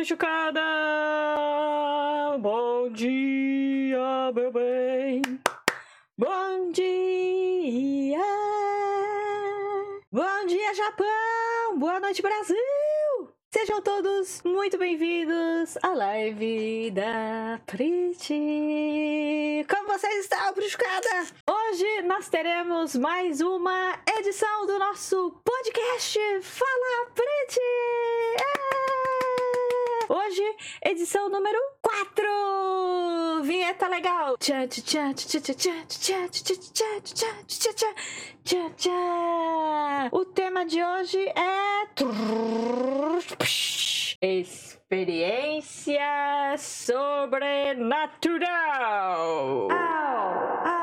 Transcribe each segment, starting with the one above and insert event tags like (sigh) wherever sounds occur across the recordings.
Pichucada! Bom dia, meu bem! Bom dia! Bom dia, Japão! Boa noite, Brasil! Sejam todos muito bem-vindos à live da Priti! Como vocês estão, Pichucada? Hoje nós teremos mais uma edição do nosso podcast Fala Priti! Hoje, edição número 4! Vinheta legal! Tchá, tchá, tchá, tchá, tchá, tchá, tchá, tchá, tchá, tchá, tchá, tchá, tchá. O tema de hoje é. Experiência sobrenatural! Au, au.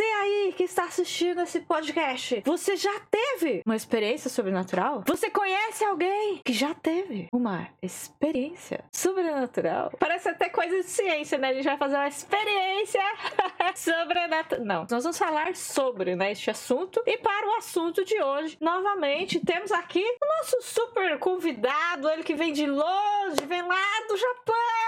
Você aí que está assistindo esse podcast, você já teve uma experiência sobrenatural? Você conhece alguém que já teve uma experiência sobrenatural? Parece até coisa de ciência, né? A gente vai fazer uma experiência (laughs) sobrenatural. Não, nós vamos falar sobre né, este assunto. E para o assunto de hoje, novamente, temos aqui o nosso super convidado, ele que vem de longe, vem lá do Japão,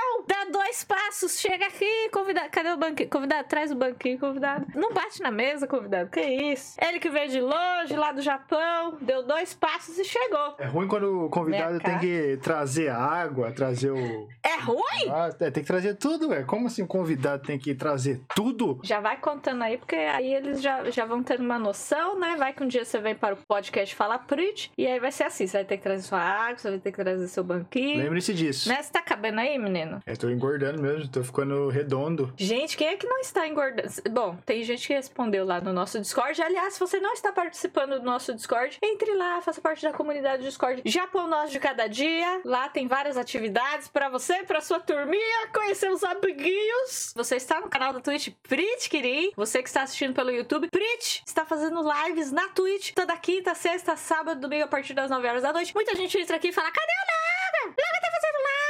dois passos, chega aqui, convidado. Cadê o banquinho? Convidado, traz o banquinho, convidado. Não bate na mesa, convidado. Que isso? Ele que veio de longe, lá do Japão, deu dois passos e chegou. É ruim quando o convidado tem que trazer água, trazer o. É ruim? Ah, é, tem que trazer tudo, ué. Como assim o convidado tem que trazer tudo? Já vai contando aí, porque aí eles já, já vão tendo uma noção, né? Vai que um dia você vem para o podcast Fala Prit, e aí vai ser assim: você vai ter que trazer sua água, você vai ter que trazer seu banquinho. Lembre-se disso. Né? Você tá cabendo aí, menino? Eu tô engordando mesmo, tô ficando redondo. Gente, quem é que não está engordando? Bom, tem gente que respondeu lá no nosso Discord. Aliás, se você não está participando do nosso Discord, entre lá, faça parte da comunidade do Discord Japão Nós de Cada Dia. Lá tem várias atividades para você, para sua turminha, conhecer os amiguinhos. Você está no canal da Twitch Prit Kirin. Você que está assistindo pelo YouTube, Prit está fazendo lives na Twitch toda quinta, sexta, sábado, domingo a partir das 9 horas da noite. Muita gente entra aqui e fala: cadê o Laga? Laga tá fazendo live!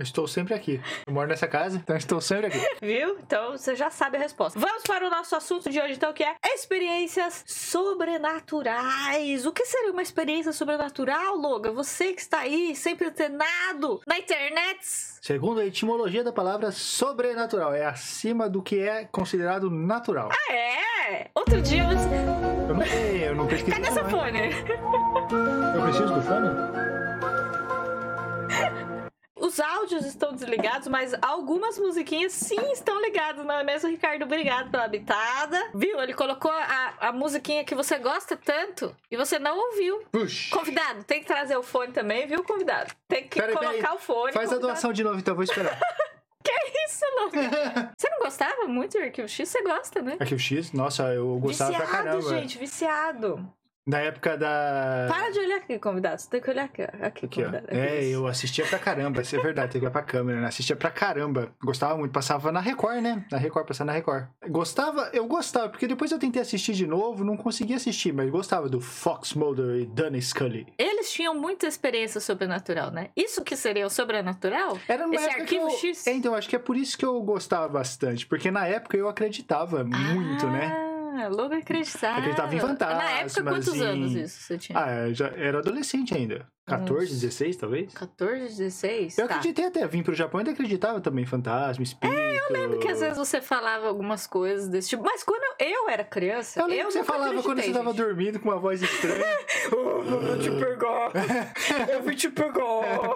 Eu estou sempre aqui. Eu moro nessa casa, então estou sempre aqui. (laughs) Viu? Então você já sabe a resposta. Vamos para o nosso assunto de hoje, então, que é experiências sobrenaturais. O que seria uma experiência sobrenatural, Logan? Você que está aí, sempre antenado na internet. Segundo a etimologia da palavra sobrenatural, é acima do que é considerado natural. Ah, é? Outro dia você. Eu não sei, eu não pesquisei. Cadê seu fone? Eu preciso do fone? (laughs) Os áudios estão desligados, mas algumas musiquinhas sim estão ligadas, não é mesmo, Ricardo? Obrigado pela habitada. Viu? Ele colocou a, a musiquinha que você gosta tanto e você não ouviu. Puxa. Convidado, tem que trazer o fone também, viu, convidado? Tem que colocar o fone. Faz a convidado. doação de novo, então, vou esperar. (laughs) Isso, Logan. (laughs) Você não gostava muito do Arquivo X? Você gosta, né? Aqui o X, nossa, eu gostava viciado, pra caramba. gente, viciado. Na época da. Para de olhar aqui, convidado. Você tem que olhar aqui. Aqui, Aqui, ó. convidado. É, eu assistia pra caramba, isso é verdade, tem que olhar pra câmera, né? Assistia pra caramba. Gostava muito, passava na Record, né? Na Record, passava na Record. Gostava, eu gostava, porque depois eu tentei assistir de novo, não consegui assistir, mas gostava do Fox Mulder e Dana Scully. Eles tinham muita experiência sobrenatural, né? Isso que seria o sobrenatural? Era uma Esse época que arquivo eu... X? É, então, acho que é por isso que eu gostava bastante, porque na época eu acreditava muito, né? Ah, Logan acreditava. Acreditava em fantasmas, Na época, quantos em- anos isso você tinha? Ah, eu já era adolescente ainda. 14, Nossa. 16, talvez? 14, 16? Eu tá. acreditei até, vim pro Japão e ainda acreditava também em fantasma, espírito. É, eu lembro que às vezes você falava algumas coisas desse tipo. Mas quando eu era criança, Eu lembro eu que você falava quando você tava gente. dormindo com uma voz estranha. (laughs) Oh, eu vou te pegar. (laughs) Eu vim te pegar.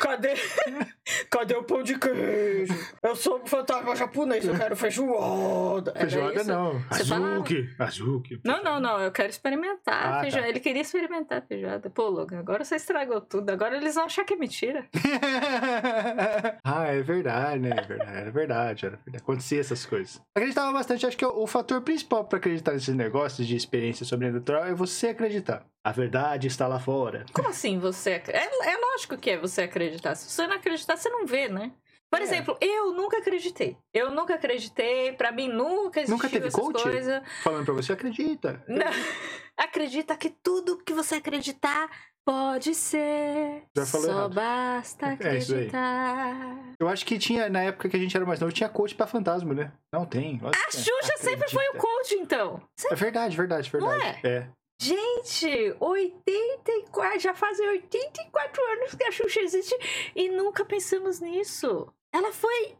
Cadê? (laughs) Cadê o pão de queijo? Eu sou um fantasma japonês, eu quero feijoada. Era Feijoada isso? não. Você falava? Azuki. Azuki. Não, não, não. Eu quero experimentar Ah, feijoada. tá. Ele queria experimentar a feijoada. Pô, Logan, agora você estragou tudo. Agora eles vão achar que é mentira. (laughs) ah, é verdade, né? É verdade, era verdade, era verdade. Acontecia essas coisas. Acreditava bastante, acho que o, o fator principal pra acreditar nesses negócios de experiência sobrenatural é você acreditar. A verdade está lá fora. Como assim você... É, é lógico que é você acreditar. Se você não acreditar, você não vê, né? Por É. exemplo, eu nunca acreditei. Eu nunca acreditei. Pra mim, nunca existiu Nunca teve essas coach? coisas. Falando pra você, acredita. (laughs) Não. Acredita que tudo que você acreditar pode ser. Já falou Só errado. basta É acreditar. Eu acho que tinha, na época que a gente era mais novo, tinha coach pra fantasma, né? Não tem. A. Xuxa sempre foi o Acredita. coach, então. É verdade, verdade, verdade. Não é? Gente, 84, já fazem 84 anos que a Xuxa existe e nunca pensamos nisso. Ela foi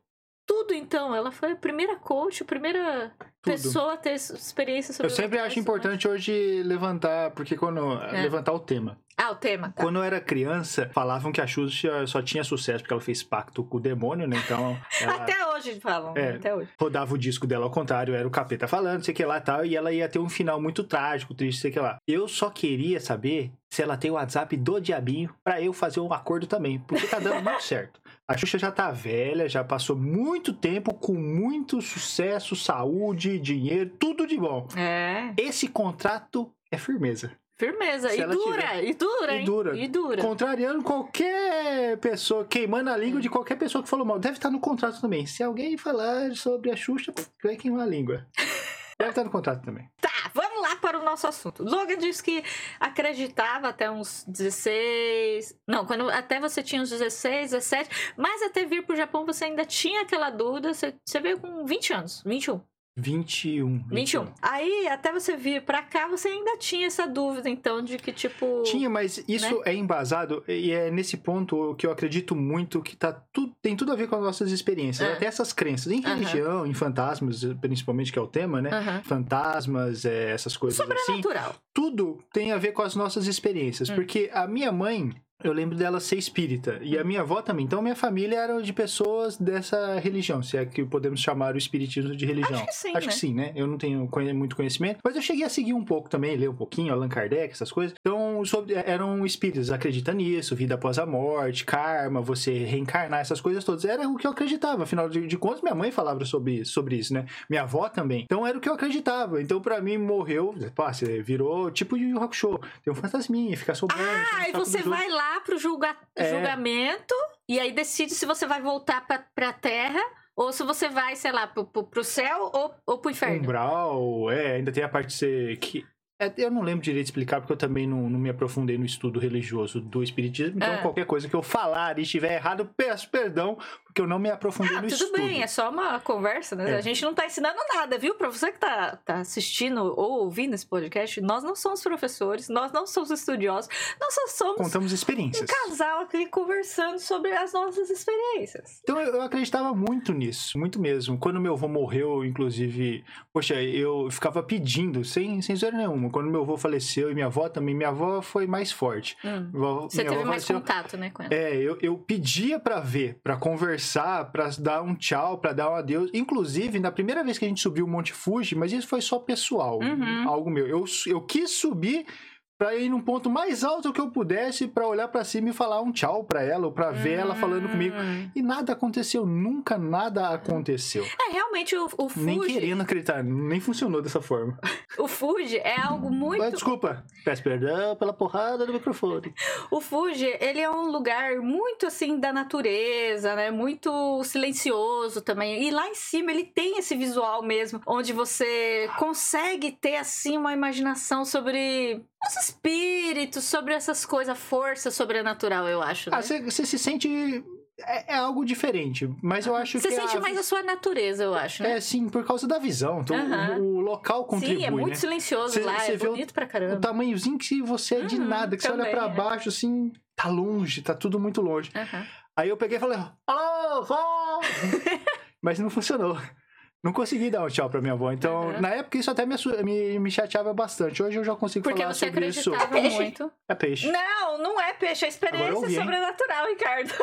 tudo, então. Ela foi a primeira coach, a primeira Tudo. pessoa a ter experiência sobre Eu sempre acho importante hoje levantar, porque quando. É. Levantar o tema. Ah, o tema, tá. Quando eu era criança, falavam que a Xuxa só tinha sucesso porque ela fez pacto com o demônio, né? Então. (laughs) Ela Até hoje falam, É. até hoje. rodava o disco dela ao contrário, era o capeta falando, sei que lá e tal, e ela ia ter um final muito trágico, triste, sei que lá. Eu só queria saber se ela tem o WhatsApp do Diabinho pra eu fazer um acordo também, porque tá dando muito (laughs) certo. A Xuxa já tá velha, já passou muito tempo com muito sucesso, saúde, dinheiro, tudo de bom. É, Esse contrato é firmeza. firmeza. E dura, tiver- e dura, E dura. E dura. Contrariando qualquer pessoa, queimando a língua de qualquer pessoa que falou mal. Deve estar no contrato também. Se alguém falar sobre a Xuxa, vai queimar a língua. (laughs) Deve estar no contrato também. Tá, vamos lá para o nosso assunto. Logan disse que acreditava até uns 16. Não, quando até você tinha uns 16, 17. Mas até vir pro Japão você ainda tinha aquela dúvida. Você, você veio com 20 anos. 21. 21. 21. Aí, até você vir pra cá, você ainda tinha essa dúvida, então, de que, tipo. Tinha, mas isso é embasado e é nesse ponto que eu acredito muito que tá tudo, tem tudo a ver com as nossas experiências. Ah. Até essas crenças em religião, em fantasmas, principalmente que é o tema, né? Aham. Fantasmas, é, essas coisas assim. Sobrenatural. tudo tem a ver com as nossas experiências. Hum. Porque a minha mãe, eu lembro dela ser espírita. E a minha avó também. Então, minha família era de pessoas dessa religião. Se é que podemos chamar o espiritismo de religião. Acho que sim, Acho né? que sim, né? Eu não tenho muito conhecimento. Mas eu cheguei a seguir um pouco também, ler um pouquinho, Allan Kardec, essas coisas. Então, sobre, eram espíritas, acredita nisso, vida após a morte, karma, você reencarnar, essas coisas todas. Era o que eu acreditava. Afinal de, de contas, minha mãe falava sobre, sobre isso, né? Minha avó também. Então, era o que eu acreditava. Então, pra mim, morreu, pá, você virou tipo de rock show. Tem um fantasminha, fica sobrando. Ah, e você vai lá pro julga- É. julgamento e aí decide se você vai voltar pra, pra terra ou se você vai, sei lá, pro, pro, pro céu ou, ou pro inferno. Umbral, é, ainda tem a parte de ser que. é, eu não lembro direito de explicar, porque eu também não, não me aprofundei no estudo religioso do Espiritismo. Então, Ah. qualquer coisa que eu falar e estiver errado, peço perdão, porque eu não me aprofundei Ah, no tudo estudo. bem, é só uma conversa, né? É. A gente não tá ensinando nada, viu? Pra você que tá, tá assistindo ou ouvindo esse podcast, nós não somos professores, nós não somos estudiosos, nós só somos Contamos um experiências. casal aqui conversando sobre as nossas experiências. Então eu, eu acreditava muito nisso, muito mesmo. Quando meu avô morreu, inclusive, poxa, eu ficava pedindo, sem, sem zoeira nenhuma. Quando meu avô faleceu e minha avó também, minha avó foi mais forte. Hum. Avó- Você teve mais faleceu- contato, né, com ela? É, eu, eu pedia pra ver, pra conversar, pra dar um tchau, pra dar um adeus. Inclusive, na primeira vez que a gente subiu o Monte Fuji, mas isso foi só pessoal, Uhum. algo meu. Eu, eu quis subir pra ir num ponto mais alto que eu pudesse, pra olhar pra cima e falar um tchau pra ela, ou pra ver ela falando comigo. Hum. E nada aconteceu, nunca nada aconteceu. É, realmente o, o Nem Fuji, querendo acreditar, nem funcionou dessa forma. (laughs) o Fuji é algo muito desculpa, peço perdão pela porrada do microfone. O Fuji, ele é um lugar muito assim da natureza, né? Muito silencioso também. E lá em cima ele tem esse visual mesmo, onde você consegue ter assim uma imaginação sobre os espíritos, sobre essas coisas, força sobrenatural, eu acho. Né? Ah, você você se sente. É, é algo diferente, mas eu acho Você que. sente a- mais a sua natureza, eu acho, né? É, sim, por causa da visão. Então, Aham. o, o local contribui, Sim, é muito né? silencioso Cê- lá, cê é vê o- bonito pra O caramba. tamanhozinho que você é de Uhum, nada, que você olha pra é. baixo, assim, tá longe, tá tudo muito longe. Aí eu peguei e falei, alô, vó! (laughs) Mas não funcionou. Não consegui dar um tchau pra minha avó. Então, Uhum. na época, isso até me, me, me chateava bastante. Hoje eu já consigo Porque falar você sobre isso. acreditava muito. É peixe. Não, não é peixe, é experiência ouvi, hein? sobrenatural, Ricardo.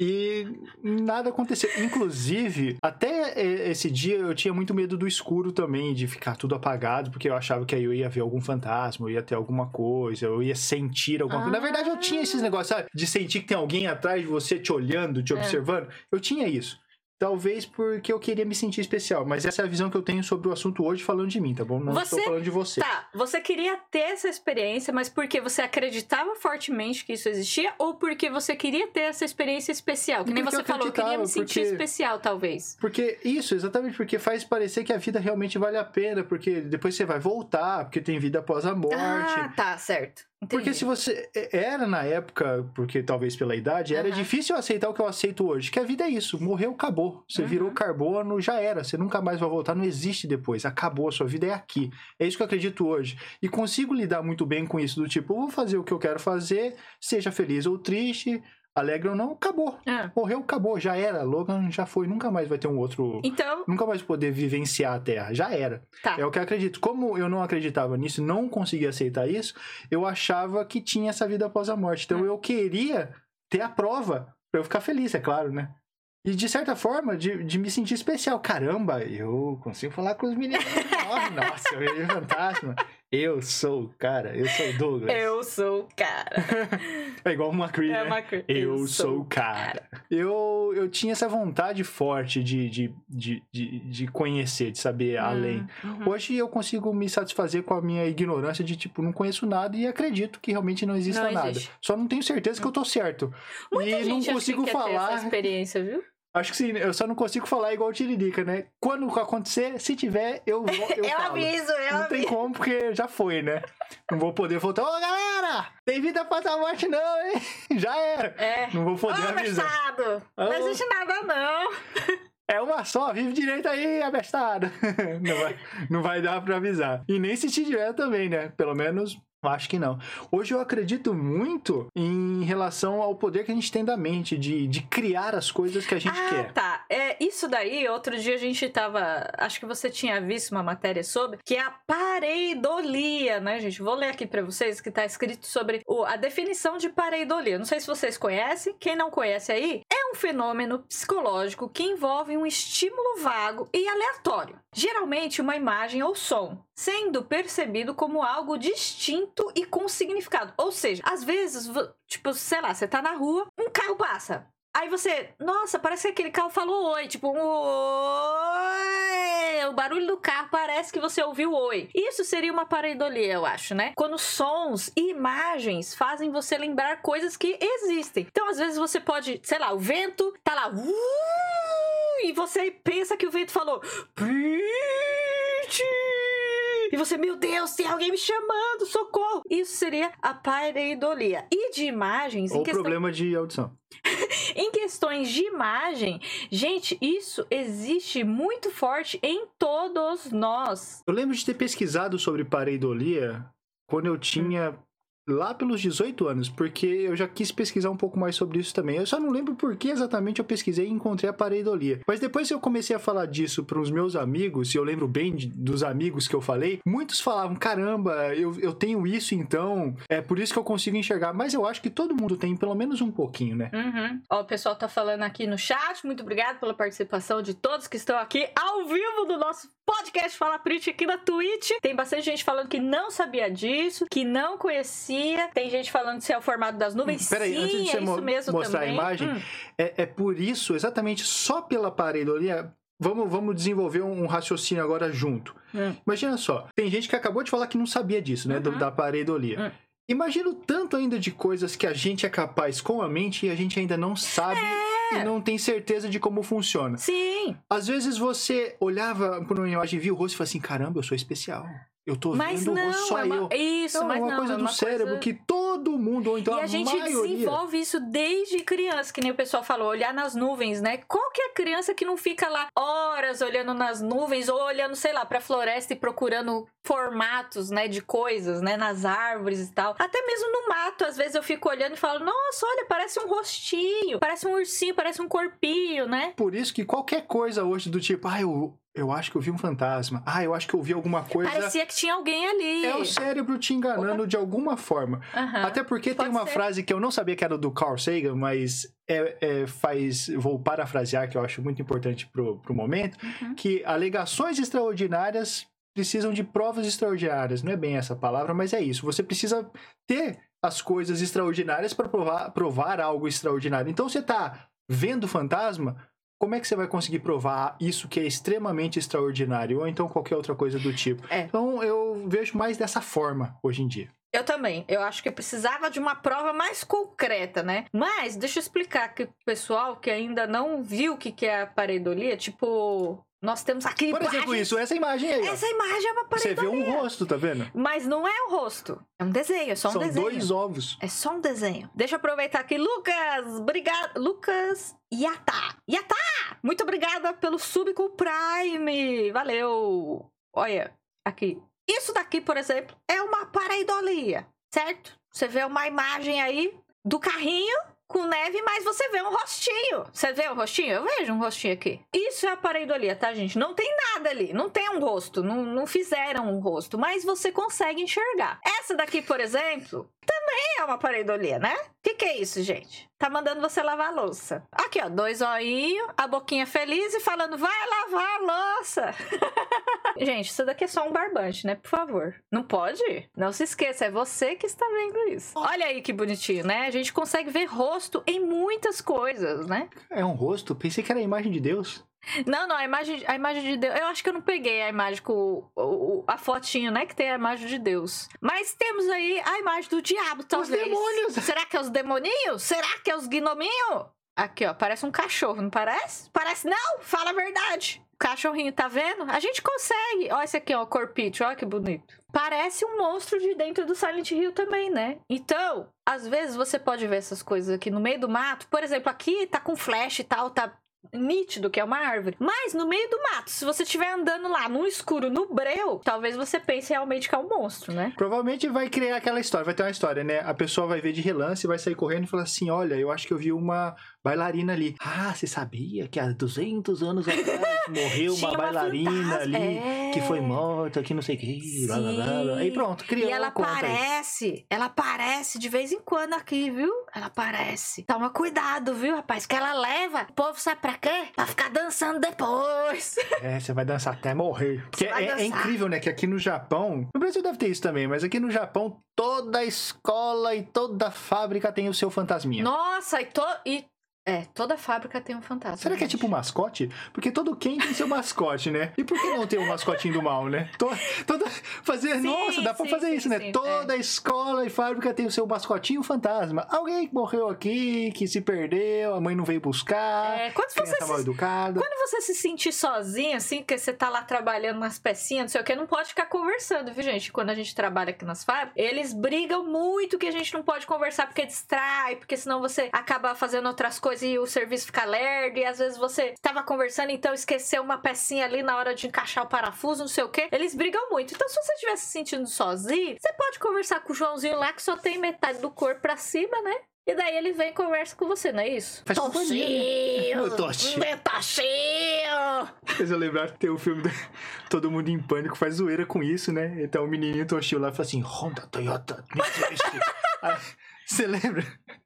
E nada aconteceu. Inclusive, até esse dia eu tinha muito medo do escuro também, de ficar tudo apagado, porque eu achava que aí eu ia ver algum fantasma, eu ia ter alguma coisa, eu ia sentir alguma coisa. Na verdade, eu tinha esses negócios, sabe? De sentir que tem alguém atrás de você te olhando, te É. observando. Eu tinha isso. Talvez porque eu queria me sentir especial, mas essa é a visão que eu tenho sobre o assunto hoje falando de mim, tá bom? Não Você- estou falando de você. Tá, você queria ter essa experiência, mas porque você acreditava fortemente que isso existia ou porque você queria ter essa experiência especial? Que nem Porque você eu falou, eu queria me sentir porque- especial, talvez. Porque isso, exatamente porque faz parecer que a vida realmente vale a pena, porque depois você vai voltar, porque tem vida após a morte. Ah, tá, certo. Porque Entendi. se você. Era na época, porque talvez pela idade, era Aham. difícil aceitar o que eu aceito hoje. Que a vida é isso. Morreu, acabou. Você Uhum. virou carbono, já era. Você nunca mais vai voltar, não existe depois. Acabou, a sua vida é aqui. É isso que eu acredito hoje. E consigo lidar muito bem com isso, do tipo, eu vou fazer o que eu quero fazer, seja feliz ou triste, alegre ou não, acabou. Ah, Morreu, acabou, já era. Logan já foi, nunca mais vai ter um outro. Então, Nunca mais poder vivenciar a Terra. Já era. tá. É o que eu acredito. Como eu não acreditava nisso, não conseguia aceitar isso, eu achava que tinha essa vida após a morte. Então Hum. eu queria ter a prova pra eu ficar feliz, é claro, né? E de certa forma, de, de me sentir especial. Caramba, eu consigo falar com os meninos. Nossa, (laughs) Nossa, eu vejo fantasma. Eu sou o cara, eu sou o Douglas. Eu sou o cara. (laughs) É igual uma Cree, É né? uma cor- Eu, sou o cara. Eu, eu tinha essa vontade forte de, de, de, de, de conhecer, de saber além. Uhum. Hoje eu consigo me satisfazer com a minha ignorância de tipo, não conheço nada e acredito que realmente não exista Não nada. existe. Só não tenho certeza que eu tô certo. Muita e não consigo ter essa falar. experiência, viu? Acho que sim, eu só não consigo falar igual o Tiririca, né? Quando acontecer, se tiver, eu vou. Eu, (laughs) falo. aviso, eu Não tem como, porque já foi, né? Não vou poder voltar. Ô, galera! Tem vida após a morte, não, hein? (laughs) Já era. É. Não vou Ô, poder avisar. abestado! Não Ô. existe nada, não. É uma só, vive direito aí, abestado. (laughs) não, vai, não vai dar pra avisar. E nem se tiver também, né? Pelo menos, eu acho que não. Hoje eu acredito muito em relação ao poder que a gente tem da mente, de, de criar as coisas que a gente ah, quer. tá. É, isso daí, outro dia a gente tava. Acho que você tinha visto uma matéria sobre, que é a pareidolia, né, gente? Vou ler aqui pra vocês que tá escrito sobre o- a definição de pareidolia. Não sei se vocês conhecem. Quem não conhece aí, é um fenômeno psicológico que envolve um estímulo vago e aleatório. Geralmente uma imagem ou som, sendo percebido como algo distinto e com significado. Ou seja, às vezes, tipo, sei lá, você tá na rua, um carro passa. Aí você, nossa, parece que aquele carro falou oi, tipo oi. O barulho do carro parece que você ouviu oi. Isso seria uma pareidolia, eu acho, né? Quando sons e imagens fazem você lembrar coisas que existem. Então, às vezes você pode, sei lá, o vento tá lá, "Uh", e você pensa que o vento falou, "Pete". E você, meu Deus, tem alguém me chamando, socorro! Isso seria a pareidolia. E de imagens, em Ou questão problema de audição. (laughs) em questões de imagem, gente, isso existe muito forte em todos nós. Eu lembro de ter pesquisado sobre pareidolia quando eu tinha lá pelos 18 anos, porque eu já quis pesquisar um pouco mais sobre isso também. Eu só não lembro por que exatamente eu pesquisei e encontrei a pareidolia. Mas depois que eu comecei a falar disso para os meus amigos, e eu lembro bem de- dos amigos que eu falei, muitos falavam: caramba, eu, eu tenho isso então, é por isso que eu consigo enxergar. Mas eu acho que todo mundo tem pelo menos um pouquinho, né? Uhum. Ó, o pessoal tá falando aqui no chat. Muito obrigado pela participação de todos que estão aqui ao vivo do nosso podcast Fala Print aqui na Twitch. Tem bastante gente falando que não sabia disso, que não conhecia. Tem gente falando se é o formato das nuvens. Peraí, Sim, antes de você é mo- isso mesmo mostrar a também. imagem, Hum. É, é por isso, exatamente só pela pareidolia. Vamos, vamos desenvolver um, raciocínio agora junto. Hum. Imagina só, tem gente que acabou de falar que não sabia disso, né? do- Uhum. da pareidolia. Hum. Imagina o tanto ainda de coisas que a gente é capaz com a mente e a gente ainda não sabe É. e não tem certeza de como funciona. Sim, Às vezes você olhava por uma imagem, via o rosto e falava assim: caramba, eu sou especial. Eu tô mas vendo não, só é uma... eu. isso, Não, mas é uma não, coisa é do uma cérebro coisa- que todo mundo, ou então e a, a gente maioria. desenvolve isso desde criança, que nem o pessoal falou, olhar nas nuvens, né? Qual que é a criança que não fica lá horas olhando nas nuvens ou olhando, sei lá, pra floresta e procurando formatos, né, de coisas, né, nas árvores e tal. Até mesmo no mato, às vezes eu fico olhando e falo, nossa, olha, parece um rostinho, parece um ursinho, parece um corpinho, né? Por isso que qualquer coisa hoje do tipo, ah, eu, eu acho que eu vi um fantasma. Ah, eu acho que eu vi alguma coisa. Parecia que tinha alguém ali. É o cérebro te enganando de alguma forma. Aham. Até porque tem pode uma ser. frase que eu não sabia que era do Carl Sagan, mas é, é, faz. Vou parafrasear, que eu acho muito importante pro, pro momento. Uhum. Que alegações extraordinárias precisam de provas extraordinárias. Não é bem essa palavra, mas é isso. Você precisa ter as coisas extraordinárias para provar, provar algo extraordinário. Então você tá vendo fantasma. Como é que você vai conseguir provar isso que é extremamente extraordinário? Ou então qualquer outra coisa do tipo. É. Então eu vejo mais dessa forma hoje em dia. Eu também. Eu acho que precisava de uma prova mais concreta, né? Mas, deixa eu explicar que o pessoal que ainda não viu o que que é a pareidolia, tipo Nós temos aqui Por exemplo, isso, essa imagem aí, ó. Essa imagem é uma Você vê um rosto, tá vendo? Mas não é o rosto. É um desenho, é só um São desenho. dois ovos. É só um desenho. Deixa eu aproveitar aqui. Lucas, obrigado. Lucas Yatá. Yatá! Muito obrigada pelo sub com o Prime. Valeu. Olha, aqui. Isso daqui, por exemplo, é uma pareidolia, certo? Você vê uma imagem aí do carrinho com neve, mas você vê um rostinho. Você vê o rostinho? Eu vejo um rostinho aqui. Isso é pareidolia, tá, gente? Não tem nada ali. Não tem um rosto. Não, não fizeram um rosto. Mas você consegue enxergar. Essa daqui, por exemplo, também é uma pareidolia, né? O que, que é isso, gente? Tá mandando você lavar a louça. Aqui, ó. Dois olhinhos, a boquinha feliz e falando, vai lavar a louça. (laughs) gente, isso daqui é só um barbante, né? Por favor. Não pode? Não se esqueça, é você que está vendo isso. Olha aí que bonitinho, né? A gente consegue ver rosto em muitas coisas, né? É um rosto? Pensei que era a imagem de Deus. Não, não, a imagem, a imagem de Deus. Eu acho que eu não peguei a imagem com o, o- a fotinho, né? Que tem a imagem de Deus. Mas temos aí a imagem do diabo, talvez. demônios! Será que é os demoninhos? Será que é os gnominhos? Aqui, ó, parece um cachorro, não parece? Parece não! Fala a verdade! Cachorrinho, tá vendo? A gente consegue. Ó, esse aqui, ó, corpite, ó que bonito. Parece um monstro de dentro do Silent Hill também, né? Então, às vezes você pode ver essas coisas aqui no meio do mato. Por exemplo, aqui tá com flash e tal, tá nítido que é uma árvore. Mas no meio do mato, se você estiver andando lá no escuro, no breu, talvez você pense realmente que é um monstro, né? Provavelmente vai criar aquela história, vai ter uma história, né? A pessoa vai ver de relance, vai sair correndo e falar assim: Olha, eu acho que eu vi uma bailarina ali. Ah, você sabia que há 200 anos atrás (laughs) morreu uma uma bailarina fantasma. ali É. que foi morta, que não sei o que, blá blá. Aí pronto, criou E ela aí. aparece, ela aparece de vez em quando aqui, viu? Ela aparece. Toma cuidado, viu, rapaz? Que ela leva. O povo sabe pra quê? Pra ficar dançando depois. (laughs) É, você vai dançar até morrer. Porque é, é incrível, né? Que aqui no Japão. No Brasil deve ter isso também, mas aqui no Japão, toda escola e toda fábrica tem o seu fantasminha. Nossa, e, to... e É, toda fábrica tem um fantasma. Será que é tipo mascote? Porque todo Ken tem seu mascote, né? E por que não ter o mascotinho do mal, né? To- Toda, fazer, Sim, nossa, dá pra sim, fazer sim, isso, né? sim, é. Toda escola e fábrica tem o seu mascotinho fantasma. Alguém que morreu aqui, que se perdeu, a mãe não veio buscar, É, quando você mal se educada. Quando você se sentir sozinho, assim, que você tá lá trabalhando nas pecinhas, não sei o que, não pode ficar conversando, viu, gente? Quando a gente trabalha aqui nas fábricas, eles brigam muito que a gente não pode conversar porque distrai, porque senão você acaba fazendo outras coisas e o serviço fica lerdo, e às vezes você tava conversando, então esqueceu uma pecinha ali na hora de encaixar o parafuso, não sei o que. Eles brigam muito. Então, se você estiver se sentindo sozinho, você pode conversar com o Joãozinho lá, que só tem metade do corpo pra cima, né? E daí ele vem e conversa com você, não é isso? Faz companhia? Ô, Toshi. Toshio! Fez eu lembrar que tem o filme do (laughs) Todo Mundo em Pânico, faz zoeira com isso, né? Então o menininho Toshio lá fala assim, Honda, Toyota, Mitsubishi. (laughs) Você lembra?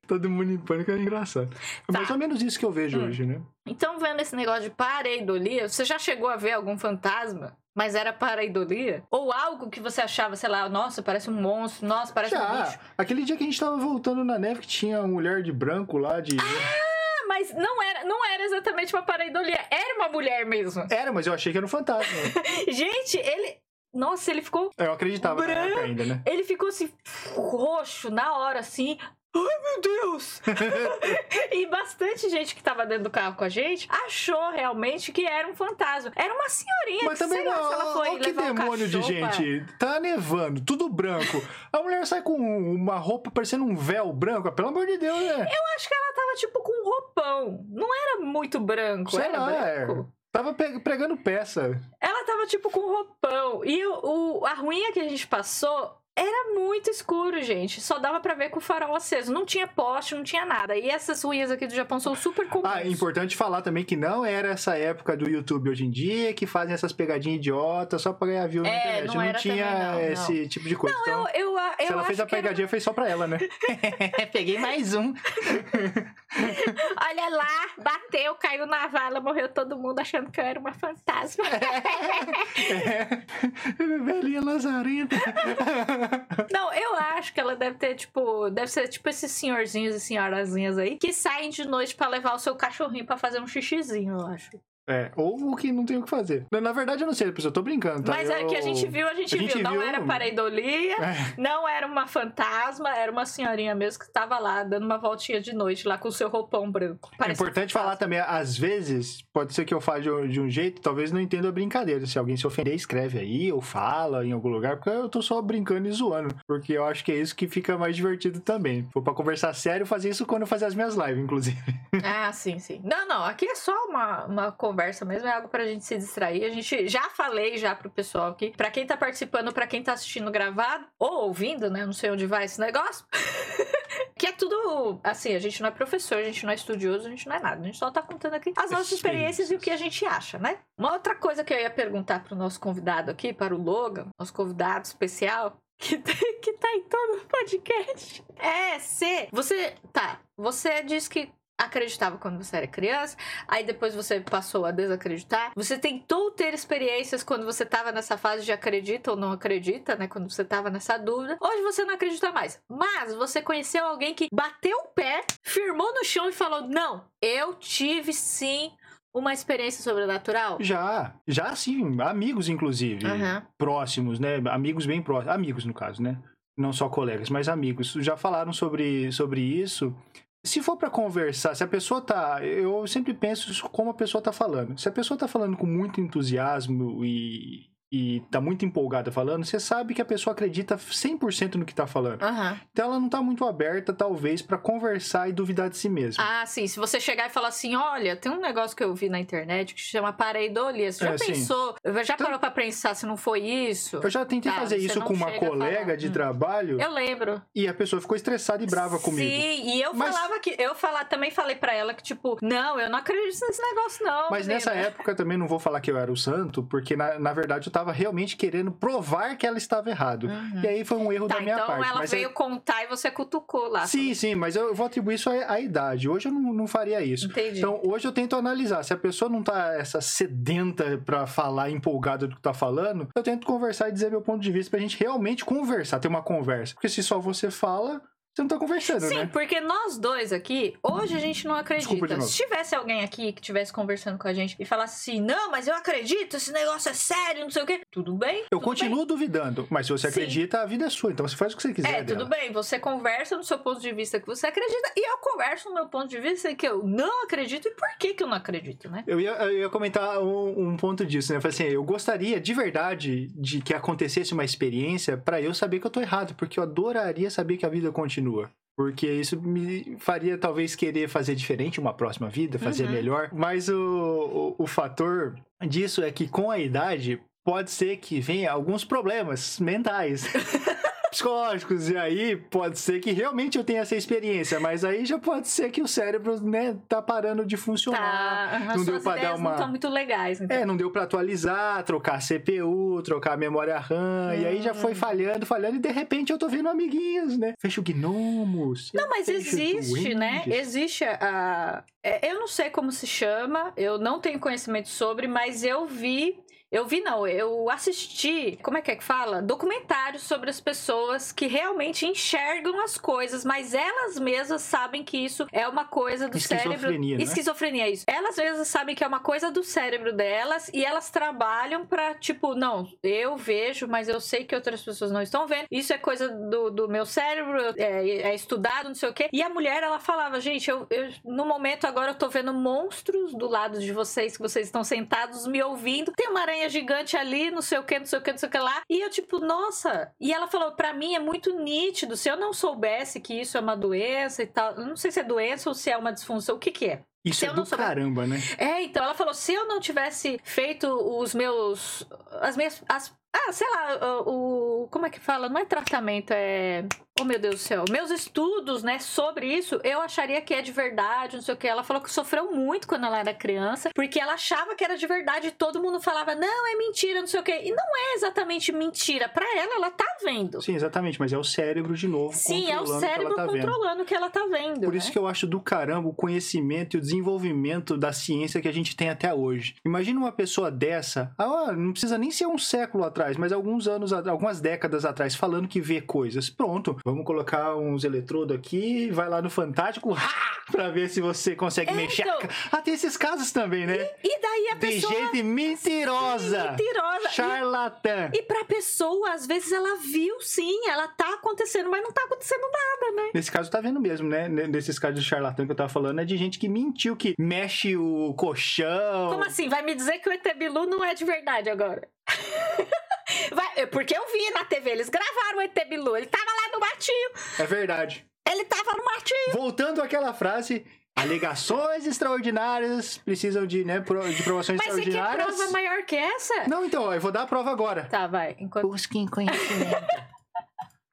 Todo mundo em pânico é engraçado. É mais Tá. ou menos isso que eu vejo Hum. hoje, né? Então, vendo esse negócio de pareidolia, você já chegou a ver algum fantasma? Mas era pareidolia? Ou algo que você achava, sei lá, nossa, parece um monstro, nossa, parece um bicho. Já, aquele dia que a gente tava voltando na neve que tinha uma mulher de branco lá de. Ah, mas não era, não era exatamente uma pareidolia, era uma mulher mesmo. Era, mas eu achei que era um fantasma. (laughs) Gente, ele. Nossa, ele ficou. eu acreditava Branco. ainda, né? Ele ficou assim, roxo na hora, assim. Ai, meu Deus! (laughs) e bastante gente que tava dentro do carro com a gente achou realmente que era um fantasma. Era uma senhorinha Mas que, também sei lá, não, se ela foi ó, que demônio de cachorro pra- gente. Tá nevando, tudo branco. A mulher sai com uma roupa parecendo um véu branco. Pelo amor de Deus, né? Eu acho que ela tava tipo com um roupão. Não era muito branco, Sei era lá, é. Tava pregando peça. Ela tava tipo com roupão. E o, o- a ruinha que a gente passou era muito escuro, gente. Só dava pra ver com o farol aceso. Não tinha poste, não tinha nada. E essas ruínas aqui do Japão são super comuns. Ah, importante falar também que não era essa época do YouTube hoje em dia que fazem essas pegadinhas idiotas só pra ganhar view na É, internet. não Não, era tinha também, não, não. esse tipo de coisa. então, Eu, eu, eu se ela fez a que era- pegadinha, fez só pra ela, né? (laughs) Peguei mais um. (laughs) Olha lá, bateu, caiu na vala, morreu todo mundo achando que eu era uma fantasma. (laughs) É. Velhinha lazarenta. (laughs) Não, eu acho que ela deve ter, tipo, deve ser tipo esses senhorzinhos e senhorazinhas aí que saem de noite pra levar o seu cachorrinho pra fazer um xixizinho, eu acho. É, ou o que não tem o que fazer. Na, na verdade, eu não sei, pessoal, eu tô brincando, tá? Mas é eu... que a gente viu, a gente, a gente viu. Não viu- era pareidolia, É. não era uma fantasma, era uma senhorinha mesmo que estava lá dando uma voltinha de noite lá com o seu roupão branco. É Parecia um importante falar também, às vezes, pode ser que eu fale de um, de um jeito, talvez não entenda a brincadeira. Se alguém se ofender, escreve aí, ou fala em algum lugar, porque eu tô só brincando e zoando. Porque eu acho que é isso que fica mais divertido também. For pra conversar sério, fazia isso quando eu fazia as minhas lives, inclusive. Ah, sim, sim. Não, não, aqui é só uma, uma conversa mesmo, é algo pra gente se distrair. A gente já falei já pro pessoal aqui, pra quem tá participando, pra quem tá assistindo gravado ou ouvindo, né? Não sei onde vai esse negócio. (laughs) que é tudo assim, a gente não é professor, a gente não é estudioso, a gente não é nada. A gente só tá contando aqui as nossas experiências e o que a gente acha, né? Uma outra coisa que eu ia perguntar pro nosso convidado aqui, para o Logan, nosso convidado especial, (laughs) que, tem- que tá em todo o podcast. É, se você. Tá, você disse que acreditava quando você era criança, aí depois você passou a desacreditar. Você tentou ter experiências quando você tava nessa fase de acredita ou não acredita, né? Quando você tava nessa dúvida. Hoje você não acredita mais. Mas você conheceu alguém que bateu o pé, firmou no chão e falou: Não, eu tive sim uma experiência sobrenatural. Já, já sim, amigos, inclusive. Aham. Próximos, né? Amigos bem próximos. Amigos, no caso, né? Não só colegas, mas amigos. Já falaram sobre, sobre isso. Se for pra conversar, se a pessoa tá. Eu sempre penso como a pessoa tá falando. Se a pessoa tá falando com muito entusiasmo e, e tá muito empolgada falando, você sabe que a pessoa acredita 100% no que tá falando. Aham. Então ela não tá muito aberta, talvez, pra conversar e duvidar de si mesma. Ah, sim. Se você chegar e falar assim, olha, tem um negócio que eu vi na internet que chama pareidolia. Você já É, sim. pensou? Já Então- parou pra pensar se não foi isso? Eu já tentei Tá, fazer isso com uma colega de Hum. trabalho Eu lembro. e a pessoa ficou estressada e brava comigo. Sim, e eu Mas- falava que. Eu falar, também falei pra ela que, tipo, não, eu não acredito nesse negócio, não. Mas menina. nessa época também não vou falar que eu era o santo, porque na, na verdade eu tava realmente querendo provar que ela estava errado. Uhum. E aí foi um erro Tá, da minha então parte. ela mas veio aí- contar e você cutucou lá. Sim, sim, mas eu vou atribuir isso à, à idade. Hoje eu não, não faria isso. Entendi. Então, hoje eu tento analisar. Se a pessoa não tá essa sedenta pra falar, empolgada do que tá falando, eu tento conversar e dizer meu ponto de vista pra gente realmente conversar, ter uma conversa. Porque se só você fala, você não tá conversando, Sim, né? porque nós dois aqui, hoje a gente não Desculpa acredita. novo. Se tivesse alguém aqui que estivesse conversando com a gente e falasse assim, não, mas eu acredito, esse negócio é sério, não sei o quê. Tudo bem. Eu tudo continuo duvidando, mas se você Sim. acredita, a vida é sua. Então você faz o que você quiser. É, dela. tudo bem. Você conversa no seu ponto de vista que você acredita e eu converso no meu ponto de vista que eu não acredito e por que que eu não acredito, né? Eu ia, eu ia comentar um, um ponto disso, né? Eu falei assim, eu gostaria de verdade de que acontecesse uma experiência pra eu saber que eu tô errado, porque eu adoraria saber que a vida continua. Porque isso me faria talvez querer fazer diferente uma próxima vida, fazer Uhum. melhor. Mas o, o, o fator disso é que com a idade pode ser que venha alguns problemas mentais. (laughs) psicológicos, e aí pode ser que realmente eu tenha essa experiência, mas aí já pode ser que o cérebro, né, tá parando de funcionar. Tá, não deu pra dar uma- não estão muito legais, então. É, não deu pra atualizar, trocar CPU, trocar a memória RAM, e aí já foi Hum. falhando, falhando, e de repente eu tô vendo amiguinhos, né? Fecho gnomos. Não, mas existe, né? duendes. Existe a. é, Eu não sei como se chama, eu não tenho conhecimento sobre, mas eu vi. Eu vi, não, eu assisti, como é que é que fala? Documentários sobre as pessoas que realmente enxergam as coisas, mas elas mesmas sabem que isso é uma coisa do cérebro. Esquizofrenia, né? Esquizofrenia, é isso. Elas mesmas sabem que é uma coisa do cérebro delas e elas trabalham pra, tipo, não, eu vejo, mas eu sei que outras pessoas não estão vendo. Isso é coisa do, do meu cérebro, é, é estudado, não sei o quê. E a mulher, ela falava, gente, eu, eu- no momento agora eu tô vendo monstros do lado de vocês, que vocês estão sentados me ouvindo. Tem uma aranha gigante ali, não sei o que, não sei o que, não sei o que lá. E eu, tipo, nossa. E ela falou, pra mim é muito nítido. Se eu não soubesse que isso é uma doença e tal, eu não sei se é doença ou se é uma disfunção, o que que é? Isso se é do caramba, né? É, então ela falou: se eu não tivesse feito os meus. As minhas. As, ah, sei lá, o, o- Como é que fala? Não é tratamento, é. Oh, meu Deus do céu. Meus estudos, né, sobre isso, eu acharia que é de verdade, não sei o que. Ela falou que sofreu muito quando ela era criança, porque ela achava que era de verdade e todo mundo falava, não, é mentira, não sei o que. E não é exatamente mentira. Pra ela, ela tá vendo. Sim, exatamente, mas é o cérebro de novo Sim, é o que cérebro ela tá controlando o que ela tá vendo. Por né? isso que eu acho do caramba o conhecimento e o desenvolvimento da ciência que a gente tem até hoje. Imagina uma pessoa dessa, ah, não precisa nem ser um século atrás, mas alguns anos, algumas décadas atrás, falando que vê coisas. Pronto, Vamos colocar uns eletrodos aqui, vai lá no Fantástico, (laughs) ha! pra ver se você consegue É, mexer. então. Ah, tem esses casos também, né? E daí a De pessoa. gente mentirosa. Mentirosa. E- Charlatã. E pra pessoa, às vezes ela viu sim, ela tá acontecendo, mas não tá acontecendo nada, né? Nesse caso, tá vendo mesmo, né? Nesses casos de charlatão que eu tava falando, é de gente que mentiu, que mexe o colchão. Como assim? Vai me dizer que o ET Bilu não é de verdade agora? (laughs) Vai, porque eu vi na TV, eles gravaram o ET Bilu, ele tava lá no matinho, É verdade. ele tava no matinho. Voltando àquela frase, alegações extraordinárias precisam de, né, de provações Mas você quer extraordinárias. prova maior que essa? Não, então, ó, eu vou dar a prova agora. Tá, vai. Enquanto... Busquem conhecimento. (laughs)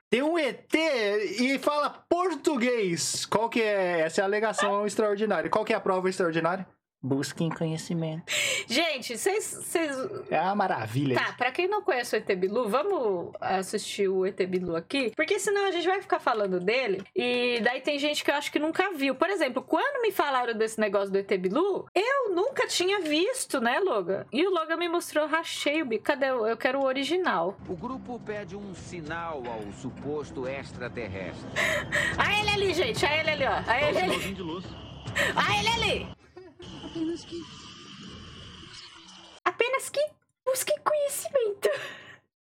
Tem um ET e fala português. Qual que é? Essa é a alegação extraordinária. Qual que é a prova extraordinária? Busquem conhecimento. Gente, vocês. vocês- É uma maravilha. Tá, pra quem não conhece o ET Bilu, vamos assistir o ET Bilu aqui, porque senão a gente vai ficar falando dele, e daí tem gente que eu acho que nunca viu. Por exemplo, quando me falaram desse negócio do ET Bilu, eu nunca tinha visto, né, Logan? E o Logan me mostrou, rachei o bico. Cadê? Eu quero o original. O grupo pede um sinal ao suposto extraterrestre. (laughs) Ah, ele ali, gente. Ah, ele ali, ó. Ah, ele ali. Ah, ele ali. Apenas que busque conhecimento.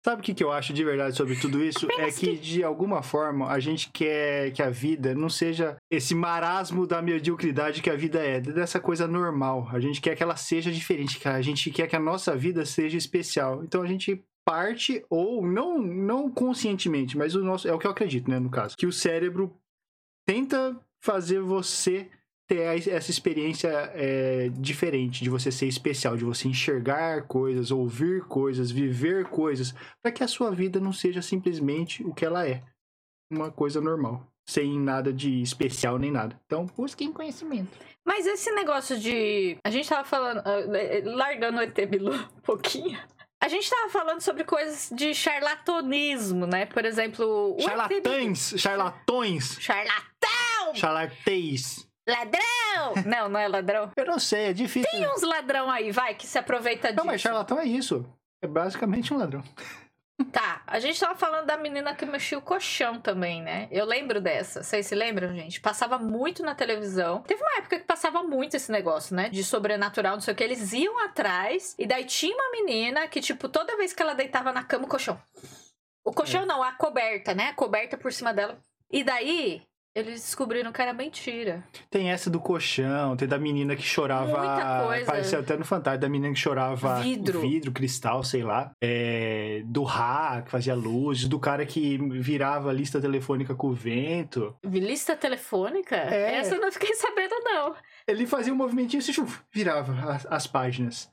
Sabe o que, que eu acho de verdade sobre tudo isso? É Apenas que, de alguma forma, a gente quer que a vida não seja esse marasmo da mediocridade que a vida é, dessa coisa normal. A gente quer que ela seja diferente, cara. A gente quer que a nossa vida seja especial. Então a gente parte, ou não, não conscientemente, mas o nosso. É o que eu acredito, né, no caso. Que o cérebro tenta fazer você ter essa experiência é, diferente, de você ser especial, de você enxergar coisas, ouvir coisas, viver coisas, para que a sua vida não seja simplesmente o que ela é. Uma coisa normal. Sem nada de especial nem nada. Então, busquem conhecimento. Mas esse negócio de. A gente tava falando. ah, eh, Largando o ET Bilu (laughs) um pouquinho. A gente tava falando sobre coisas de charlatanismo, né? Por exemplo, Charlatães, charlatões, Charlatão! charlatês. Ladrão! (laughs) Não, não é ladrão. Eu não sei, é difícil. Tem uns ladrão aí, vai, que se aproveita disso. Não, mas charlatão é isso. É basicamente um ladrão. (laughs) Tá, a gente tava falando da menina que mexia o colchão também, né? Eu lembro dessa. Vocês se lembram, gente? Passava muito na televisão. Teve uma época que passava muito esse negócio, né? De sobrenatural, não sei o que. Eles iam atrás e daí tinha uma menina que, tipo, toda vez que ela deitava na cama, o colchão. O colchão É. não, a coberta, né? A coberta por cima dela. E daí, eles descobriram que era mentira. Tem essa do colchão, tem da menina que chorava. Muita coisa. Apareceu até no Fantástico, da menina que chorava Vidro. vidro cristal, sei lá. É, do Ra, que fazia luzes, do cara que virava a lista telefônica com o vento. Lista telefônica? É. Essa eu não fiquei sabendo, não. Ele fazia um movimentinho e chuf, virava as, as páginas.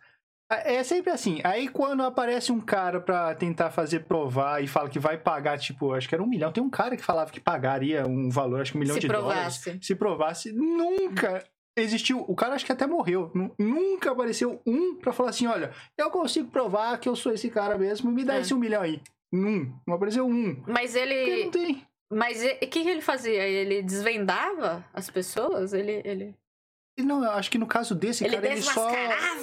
É sempre assim. Aí quando aparece um cara pra tentar fazer provar e fala que vai pagar, tipo, acho que era um milhão. Tem um cara que falava que pagaria um valor, acho que um milhão Se de provasse. dólares. Se provasse. Nunca existiu. O cara acho que até morreu. Nu- Nunca apareceu um pra falar assim: olha, eu consigo provar que eu sou esse cara mesmo, me dá É. esse um milhão aí. Num. Não apareceu um. Mas Porque ele. não tem. Mas o que, que ele fazia? Ele desvendava as pessoas? Ele. ele... E Não, eu acho que no caso desse Ele cara, ele só,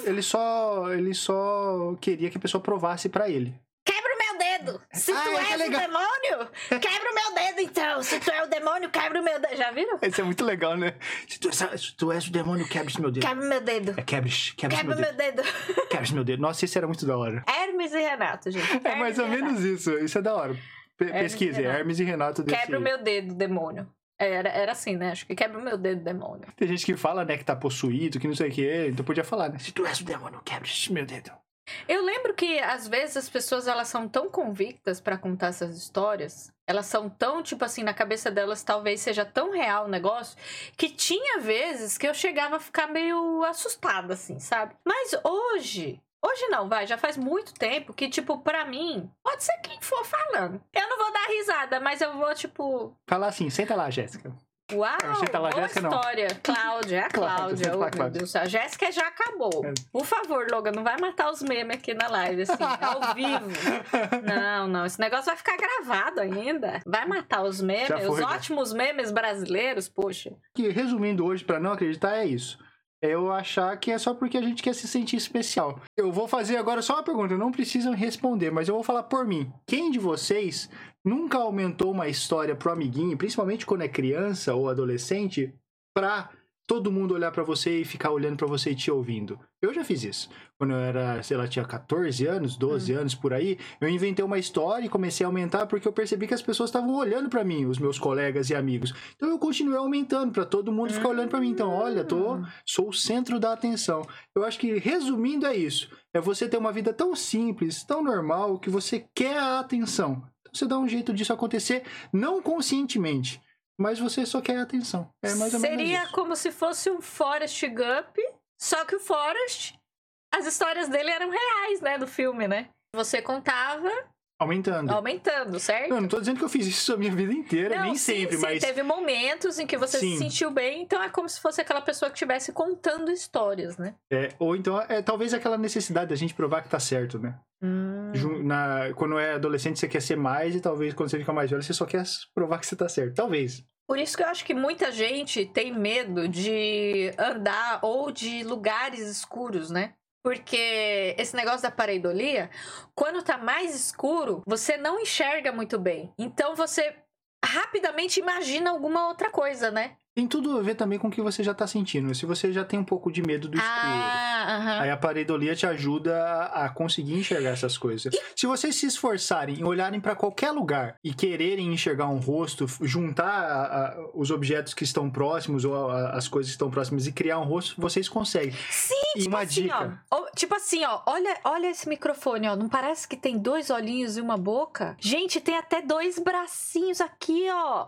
ele só. Ele só queria que a pessoa provasse pra ele. Quebra o meu dedo! Se Ah, tu é, tá és o legal. demônio, (laughs) quebra o meu dedo então! Se tu é o demônio, quebra o meu dedo. Já viram? Isso é muito legal, né? Se tu, se tu és o demônio, quebra esse meu dedo. Quebra o meu dedo. É, quebra, quebra, meu o meu dedo. dedo. (laughs) Quebra meu dedo. Nossa, isso era muito da hora. Hermes e Renato, gente. É mais ou Hermes e menos isso. Isso é da hora. Pe Hermes e pesquise, Renato. Hermes e Renato desse... Quebra o meu dedo, demônio. Era, era assim, né? Acho que quebra o meu dedo, demônio. Tem gente que fala, né, que tá possuído, que não sei o que. Então podia falar, né? Se tu és o demônio, quebra meu dedo. Eu lembro que às vezes as pessoas elas são tão convictas pra contar essas histórias, elas são tão tipo assim na cabeça delas talvez seja tão real o negócio que tinha vezes que eu chegava a ficar meio assustada assim, sabe? Mas hoje Hoje não, vai, já faz muito tempo que, tipo, pra mim, pode ser quem for falando. Eu não vou dar risada, mas eu vou, tipo, Fala assim, senta lá, Jéssica. Uau! Tá lá, boa Jéssica, não. história. Cláudia, é (laughs) a Cláudia, Cláudia. senta Oh, meu Cláudia. Deus do céu. A Jéssica já acabou. É. Por favor, Logan, não vai matar os memes aqui na live, assim, (laughs) ao vivo. Não, não. Esse negócio vai ficar gravado ainda. Vai matar os memes, foi, os ótimos memes brasileiros, poxa. Que, resumindo hoje, pra não acreditar, é isso. É eu achar que é só porque a gente quer se sentir especial. Eu vou fazer agora só uma pergunta, não precisam responder, mas eu vou falar por mim. Quem de vocês nunca aumentou uma história pro amiguinho, principalmente quando é criança ou adolescente, pra todo mundo olhar pra você e ficar olhando pra você e te ouvindo? Eu já fiz isso. Quando eu era, sei lá, tinha 14 anos, 12 anos por aí, eu inventei uma história e comecei a aumentar porque eu percebi que as pessoas estavam olhando pra mim, os meus colegas e amigos. Então eu continuei aumentando pra todo mundo ficar olhando pra mim. Então, olha, tô, sou o centro da atenção. Eu acho que resumindo é isso. É você ter uma vida tão simples, tão normal que você quer a atenção. Então você dá um jeito disso acontecer não conscientemente, mas você só quer a atenção. É mais ou menos Seria isso. como se fosse um Forrest Gump, só que o Forrest, as histórias dele eram reais, né, do filme, né? Você contava aumentando. aumentando, certo? Eu não tô dizendo que eu fiz isso a minha vida inteira, Não, nem sim, sempre, sim, mas teve momentos em que você Sim. se sentiu bem, então é como se fosse aquela pessoa que estivesse contando histórias, né? é, ou então é talvez aquela necessidade da gente provar que tá certo, né? Hum. Na, quando é adolescente você quer ser mais e talvez quando você fica mais velho você só quer provar que você tá certo. Talvez. Por isso que eu acho que muita gente tem medo de andar ou de lugares escuros, né? Porque esse negócio da pareidolia, quando tá mais escuro, você não enxerga muito bem. Então você rapidamente imagina alguma outra coisa, né? Tem tudo a ver também com o que você já tá sentindo. Se você já tem um pouco de medo do escuro. Ah, aham. Aí a pareidolia te ajuda a conseguir enxergar essas coisas. Se vocês se esforçarem e olharem pra qualquer lugar e quererem enxergar um rosto, juntar a- a- os objetos que estão próximos ou a- as coisas que estão próximas e criar um rosto, vocês conseguem. Sim, E tipo uma assim, dica. Ó, Tipo assim, ó. Olha, olha esse microfone, ó. Não parece que tem dois olhinhos e uma boca? Gente, tem até dois bracinhos aqui, ó.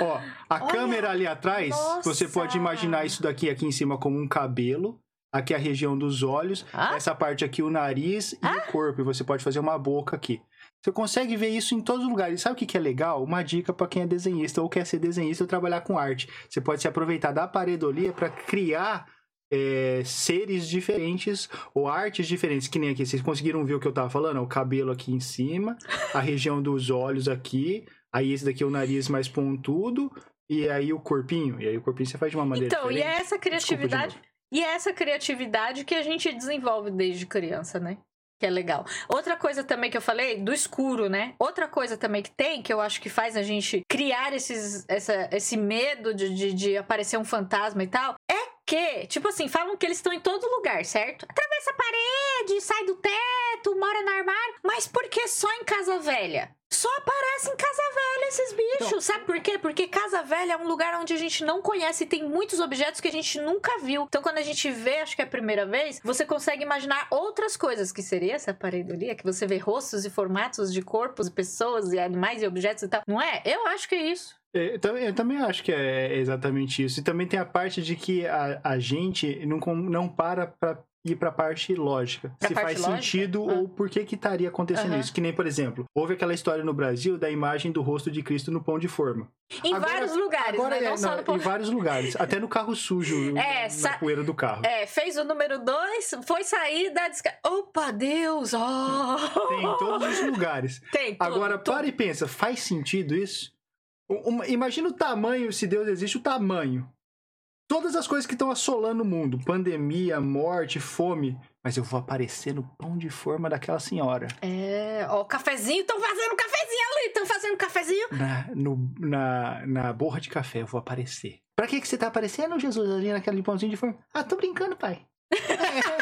Ó, a Olha, câmera ali atrás, nossa. você pode imaginar isso daqui aqui em cima como um cabelo. Aqui a região dos olhos, Ah? essa parte aqui o nariz e o corpo. E você pode fazer uma boca aqui. Você consegue ver isso em todos os lugares. Sabe o que que é legal? Uma dica para quem é desenhista ou quer ser desenhista ou trabalhar com arte. Você pode se aproveitar da pareidolia para criar é, seres diferentes ou artes diferentes. Que nem aqui. Vocês conseguiram ver o que eu tava falando? O cabelo aqui em cima, a região dos olhos aqui. Aí esse daqui é o nariz mais pontudo. E aí o corpinho. E aí o corpinho você faz de uma maneira Então, e diferente. é essa Desculpa de criatividade. E é essa criatividade que a gente desenvolve desde criança, né? Que é legal. Outra coisa também que eu falei, do escuro, né? Outra coisa também que tem, que eu acho que faz a gente criar esses, essa, esse medo de, de, de aparecer um fantasma e tal, é que, tipo assim, falam que eles estão em todo lugar, certo? Atravessa a parede, sai do teto, mora no armário. Mas por que só em casa velha? Só aparece em casa velha esses bichos. Então- Sabe por quê? Porque casa velha é um lugar onde a gente não conhece e tem muitos objetos que a gente nunca viu. Então, quando a gente vê, acho que é a primeira vez, você consegue imaginar outras coisas, que seria essa pareidolia, que você vê rostos e formatos de corpos pessoas e animais e objetos e tal. Não é? Eu acho que é isso. É, Eu também, eu também acho que é exatamente isso. E também tem a parte de que a, a gente não, não para pra ir pra parte lógica. Pra se parte faz lógica? sentido Ah. ou por que que estaria acontecendo Aham. isso. Que nem, por exemplo, houve aquela história no Brasil da imagem do rosto de Cristo no pão de forma. Em Agora- vários lugares, Agora né? é, Não não, no em vários lugares. Até no carro sujo, (laughs) É, na sa- poeira do carro. É, fez o número 2, foi sair da descarga. Opa, Deus! Oh! Tem em todos os (laughs) lugares. Tem, tudo, Agora, tudo. para e pensa, faz sentido isso? Uma- imagina o tamanho, se Deus existe, o tamanho. Todas as coisas que estão assolando o mundo, pandemia, morte, fome, mas eu vou aparecer no pão de forma daquela senhora. É, ó, o cafezinho, estão fazendo um cafezinho ali, estão fazendo um cafezinho. Na, no- na, na borra de café, eu vou aparecer. Pra que, que você tá aparecendo, Jesus, ali naquele pãozinho de forma? Ah, tô brincando, pai. (laughs)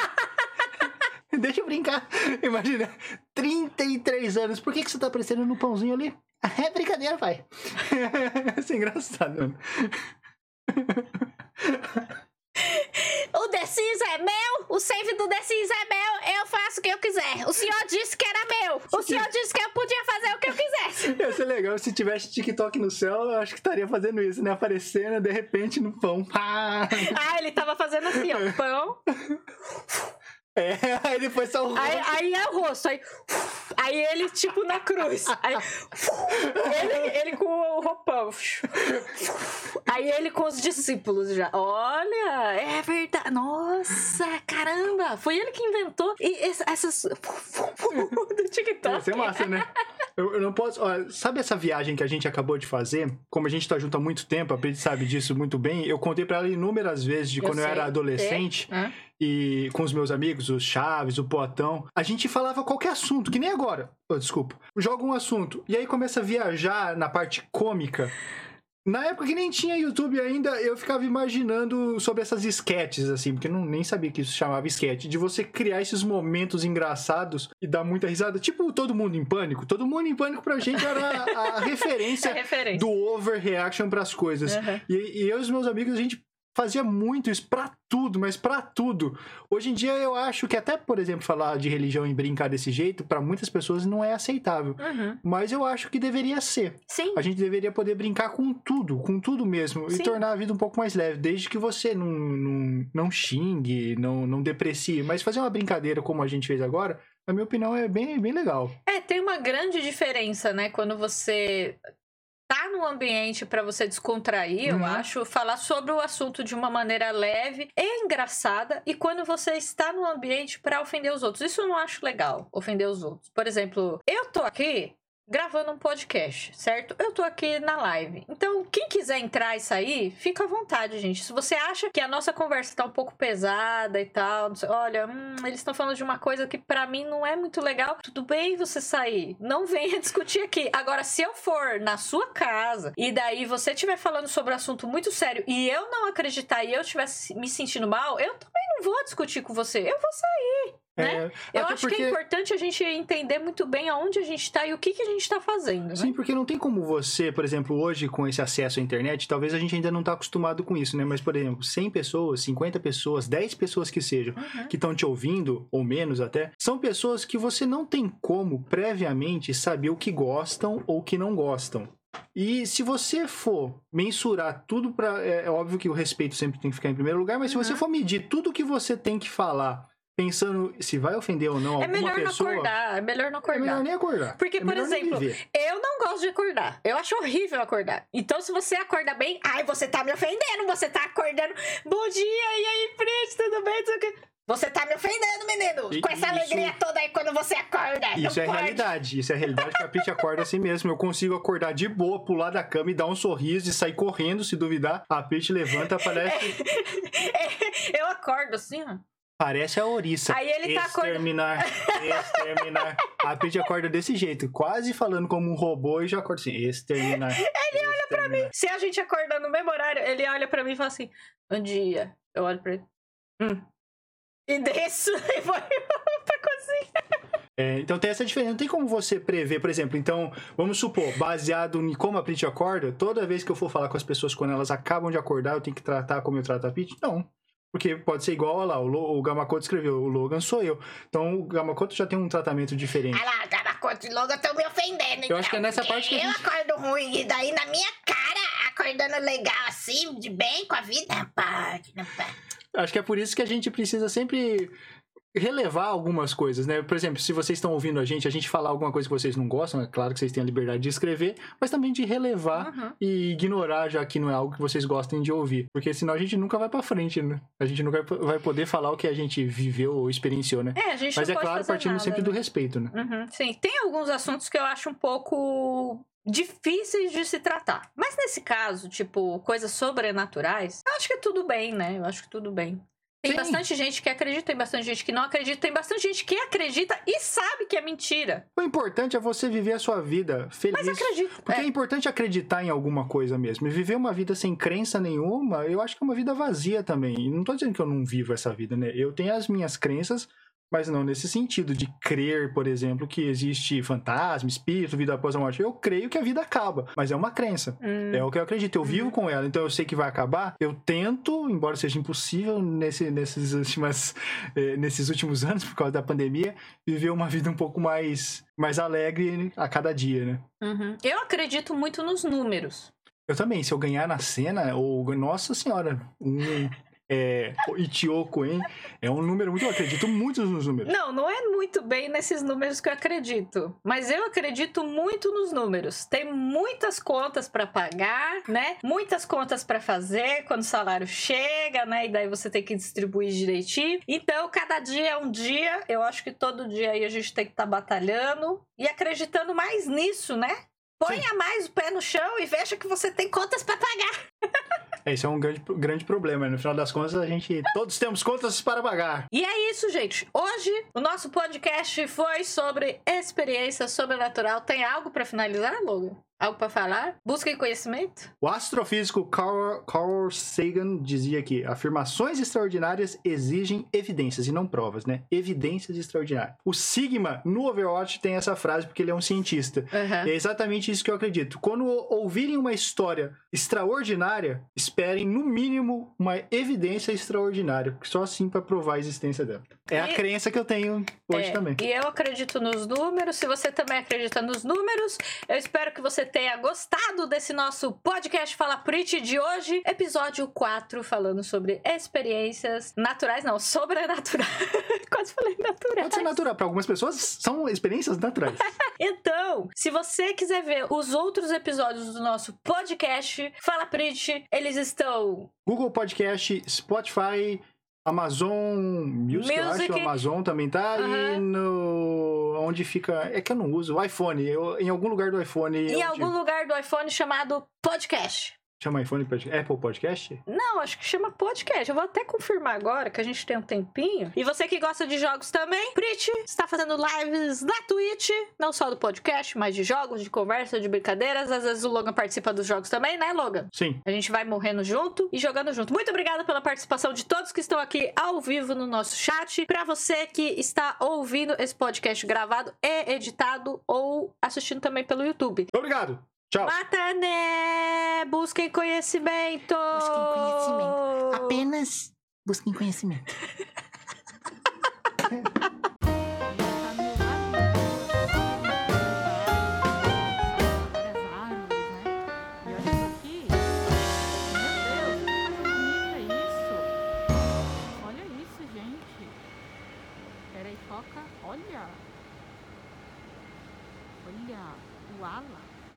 (laughs) Deixa eu brincar. Imagina, 33 anos, por que, que você tá aparecendo no pãozinho ali? (laughs) É brincadeira, pai. (laughs) Isso é engraçado, mano. O The Sims é meu, o save do The Sims é meu, eu faço o que eu quiser. O senhor disse que era meu, o senhor disse que eu podia fazer o que eu quisesse. Ia ser legal se tivesse TikTok no céu, eu acho que estaria fazendo isso, né? Aparecendo de repente no pão. Pá! Ah, ele tava fazendo assim, ó, pão. (laughs) É, aí depois só o Aí, aí é o rosto, aí, aí ele tipo na cruz. Aí, ele, ele com o roupão. Aí ele com os discípulos já. Olha, é verdade. Nossa, caramba. Foi ele que inventou e essas (laughs) do TikTok. Ia ser massa, né? Eu, eu não posso. Ó, sabe essa viagem que a gente acabou de fazer? Como a gente tá junto há muito tempo, a Pedro sabe disso muito bem. Eu contei pra ela inúmeras vezes de Eu quando eu era adolescente Hã? e com os meus amigos, os Chaves, o Potão. A gente falava qualquer assunto, que nem agora. Ô, desculpa. Joga um assunto. E aí começa a viajar na parte cômica. Na época que nem tinha YouTube ainda, eu ficava imaginando sobre essas sketches, assim, porque eu não, nem sabia que isso chamava sketch, de você criar esses momentos engraçados e dar muita risada. Tipo Todo Mundo em Pânico. Todo Mundo em Pânico pra gente era a, a É (laughs) referência referência. do overreaction pras coisas. Aham. E, e eu e os meus amigos, a gente fazia muito isso pra tudo, mas pra tudo. Hoje em dia eu acho que até, por exemplo, falar de religião e brincar desse jeito, pra muitas pessoas não é aceitável. Uhum. Mas eu acho que deveria ser. Sim. A gente deveria poder brincar com tudo, com tudo mesmo, Sim. e tornar a vida um pouco mais leve, desde que você não, não, não xingue, não, não deprecie. Mas fazer uma brincadeira como a gente fez agora, na minha opinião, é bem, bem legal. É, tem uma grande diferença, né? Quando você num ambiente pra você descontrair, eu Uhum. acho, falar sobre o assunto de uma maneira leve e engraçada, e quando você está num ambiente pra ofender os outros. Isso eu não acho legal, ofender os outros. Por exemplo, eu tô aqui gravando um podcast, certo? Eu tô aqui na live. Então, quem quiser entrar e sair, fica à vontade, gente. Se você acha que a nossa conversa tá um pouco pesada e tal, sei- olha, hum, eles estão falando de uma coisa que pra mim não é muito legal, tudo bem você sair. Não (laughs) venha discutir aqui. Agora, se eu for na sua casa e daí você estiver falando sobre um assunto muito sério e eu não acreditar e eu estiver me sentindo mal, eu também não vou discutir com você. Eu vou sair. Né? É, Eu até acho que é importante a gente entender muito bem aonde a gente tá e o que, que a gente tá fazendo. né? Sim, porque não tem como você, por exemplo, hoje com esse acesso à internet, talvez a gente ainda não tá acostumado com isso, né? Mas, por exemplo, 100 pessoas, 50 pessoas, 10 pessoas que sejam, Uhum. que estão te ouvindo, ou menos até, são pessoas que você não tem como previamente saber o que gostam ou o que não gostam. E se você for mensurar tudo para é, é óbvio que o respeito sempre tem que ficar em primeiro lugar, mas se você Uhum. for medir tudo que você tem que falar, pensando se vai ofender ou não É alguma melhor pessoa, não acordar, é melhor não é acordar. melhor nem acordar. Porque, É por melhor exemplo. Eu não gosto de acordar. Eu acho horrível acordar. Então, se você acorda bem, ai, você tá me ofendendo, você tá acordando. Bom dia, e aí, Fritz, tudo bem? Não sei o quê. Você tá me ofendendo, menino. E- Com essa isso- alegria toda aí quando você acorda. Isso é pode. realidade. Isso é realidade que a Pete acorda assim mesmo. Eu consigo acordar de boa, pular da cama e dar um sorriso e sair correndo, se duvidar. A Pete levanta, (laughs) parece, É, eu acordo assim, ó. Parece a ouriça. Aí ele tá acordando. Exterminar, exterminar. (laughs) A Pete acorda desse jeito, quase falando como um robô e já acorda assim, exterminar. Ele olha pra mim. Se a gente acorda no mesmo horário, ele olha pra mim e fala assim: Bom dia. Eu olho pra ele. Hum. E desço (laughs) e vou pra cozinha. É, então tem essa diferença. Não tem como você prever, por exemplo. Então, vamos supor, baseado em como a Pete acorda, toda vez que eu for falar com as pessoas quando elas acabam de acordar, eu tenho que tratar como eu trato a Pete? Não. Porque pode ser igual, olha lá, o, o Gamakoto escreveu, o Logan sou eu. Então o Gamakoto já tem um tratamento diferente. Ah lá, Garacote e Logan estão me ofendendo. Eu acho que é então, nessa parte que Eu gente- acordo ruim e daí na minha cara, acordando legal assim, de bem com a vida. Não pode, não pode. Acho que é por isso que a gente precisa sempre relevar algumas coisas, né? Por exemplo, se vocês estão ouvindo a gente, a gente falar alguma coisa que vocês não gostam, é claro que vocês têm a liberdade de escrever, mas também de relevar Uhum. e ignorar já que não é algo que vocês gostem de ouvir, porque senão a gente nunca vai pra frente, né? A gente nunca vai poder falar o que a gente viveu ou experienciou, né? É, a gente Mas não é pode claro, partindo nada, sempre né? do respeito, né? Uhum, sim, tem alguns assuntos que eu acho um pouco difíceis de se tratar. Mas nesse caso, tipo, coisas sobrenaturais, eu acho que é tudo bem, né? Eu acho que tudo bem. Tem Sim. bastante gente que acredita, tem bastante gente que não acredita, tem bastante gente que acredita e sabe que é mentira. O importante é você viver a sua vida feliz. Mas acredita. Porque é. É. importante acreditar em alguma coisa mesmo. E viver uma vida sem crença nenhuma, eu acho que é uma vida vazia também. E não tô dizendo que eu não vivo essa vida, né? Eu tenho as minhas crenças, mas não nesse sentido de crer, por exemplo, que existe fantasma, espírito, vida após a morte. Eu creio que a vida acaba, mas é uma crença. Hum, É o que eu acredito. Eu Uhum. vivo com ela, então eu sei que vai acabar. Eu tento, embora seja impossível nesse, nesses, últimas, (laughs) eh, nesses últimos anos, por causa da pandemia, viver uma vida um pouco mais, mais alegre a cada dia, né? uhum. Eu acredito muito nos números. Eu também, se eu ganhar na cena, ou nossa senhora, um é, hein? É um número muito. Eu acredito muito nos números. Não, não é muito bem nesses números que eu acredito. Mas eu acredito muito nos números. Tem muitas contas pra pagar, né? Muitas contas pra fazer quando o salário chega, né? E daí você tem que distribuir direitinho. Então, cada dia é um dia. Eu acho que todo dia aí a gente tem que estar batalhando e acreditando mais nisso, né? Ponha mais o pé no chão e veja que você tem contas pra pagar. (laughs) É, isso é um grande, grande problema. No final das contas, a gente. Todos temos contas para pagar. E é isso, gente. Hoje o nosso podcast foi sobre experiência sobrenatural. Tem algo pra finalizar, Logan? Algo pra falar? Busquem conhecimento? O astrofísico Carl, Carl Sagan dizia que afirmações extraordinárias exigem evidências e não provas, né? Evidências extraordinárias. O Sigma no Overwatch tem essa frase porque ele é um cientista. E é exatamente isso que eu acredito. Quando ouvirem uma história extraordinária, esperem no mínimo uma evidência extraordinária, porque só assim para provar a existência dela. É a E- crença que eu tenho hoje É, também. E eu acredito nos números. Se você também acredita nos números, eu espero que você tenha gostado desse nosso podcast Fala Pretty de hoje. Episódio 4, falando sobre experiências naturais, não, sobrenaturais. (laughs) Quase falei naturais. Pode ser natural. Para algumas pessoas, são experiências naturais. (laughs) Então, se você quiser ver os outros episódios do nosso podcast Fala Pretty, eles estão Google Podcast, Spotify, Amazon Music, eu Music. acho, Amazon também tá, e Aham. no... onde fica... É que eu não uso, o iPhone, eu- em algum lugar do iPhone... em onde- algum lugar do iPhone chamado podcast. Chama iPhone, Pod- Apple Podcast? Não, acho que chama podcast. Eu vou até confirmar agora que a gente tem um tempinho. E você que gosta de jogos também, Prit está fazendo lives na Twitch, não só do podcast, mas de jogos, de conversa, de brincadeiras. Às vezes o Logan participa dos jogos também, né, Logan? Sim. A gente vai morrendo junto e jogando junto. Muito obrigada pela participação de todos que estão aqui ao vivo no nosso chat. Pra você que está ouvindo esse podcast gravado e editado ou assistindo também pelo YouTube. Obrigado. Tchau. Matané! Busquem conhecimento! Busquem conhecimento. Apenas busquem conhecimento. (laughs)